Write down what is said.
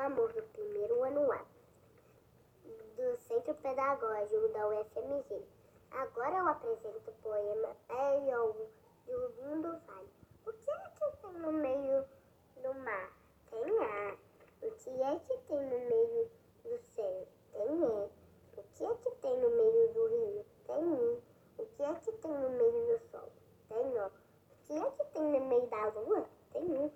Amor no primeiro ano A, do Centro Pedagógico da UFMG. Agora eu apresento o poema Eliogo, de mundo Vale. O que é que tem no meio do mar? Tem ar. O que é que tem no meio do céu? Tem é. E. O que é que tem no meio do rio? Tem I. O que é que tem no meio do sol? Tem O. O que é que tem no meio da lua? Tem U.